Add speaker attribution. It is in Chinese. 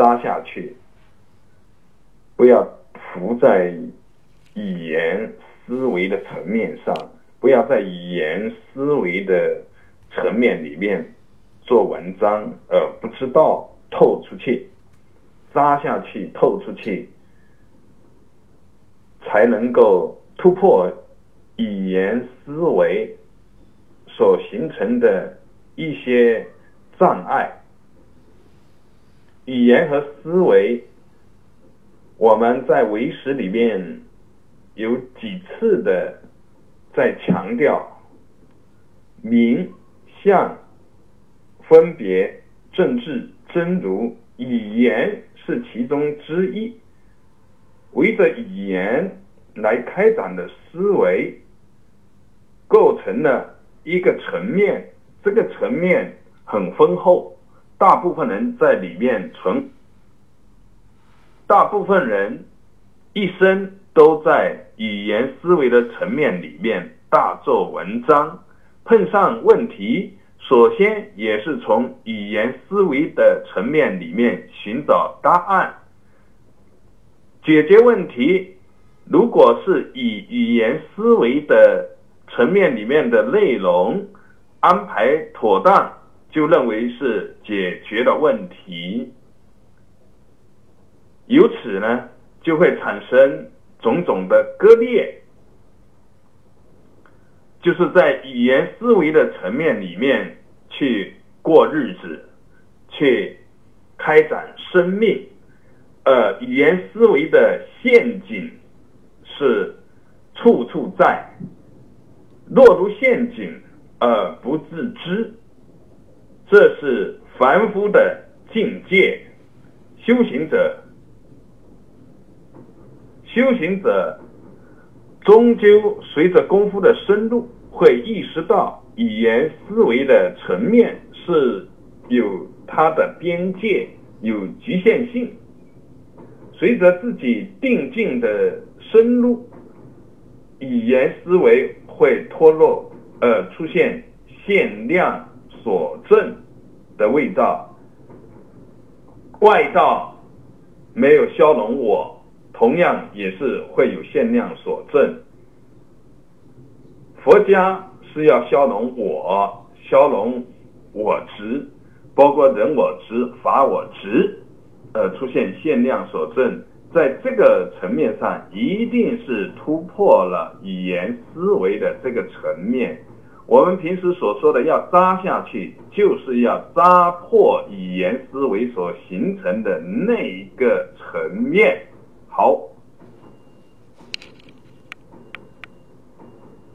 Speaker 1: 扎下去，不要浮在语言思维的层面上，不要在语言思维的层面里面做文章，而不知道透出去，扎下去，透出去，才能够突破语言思维所形成的一些障碍。语言和思维，我们在为识里面有几次的在强调名、相、分别、政治、真如，语言是其中之一。围着语言来开展的思维，构成了一个层面，这个层面很丰厚。大部分人在里面存，大部分人一生都在语言思维的层面里面大做文章，碰上问题，首先也是从语言思维的层面里面寻找答案，解决问题。如果是以语言思维的层面里面的内容安排妥当。就认为是解决了问题，由此呢，就会产生种种的割裂，就是在语言思维的层面里面去过日子，去开展生命，呃，语言思维的陷阱是处处在，落入陷阱而不自知。这是凡夫的境界，修行者，修行者终究随着功夫的深入，会意识到语言思维的层面是有它的边界，有局限性。随着自己定境的深入，语言思维会脱落，而出现限量。所证的味道，外道没有消融我，同样也是会有限量所证。佛家是要消融我，消融我执，包括人我执、法我执，呃，出现限量所证，在这个层面上，一定是突破了语言思维的这个层面。我们平时所说的要扎下去，就是要扎破语言思维所形成的那一个层面。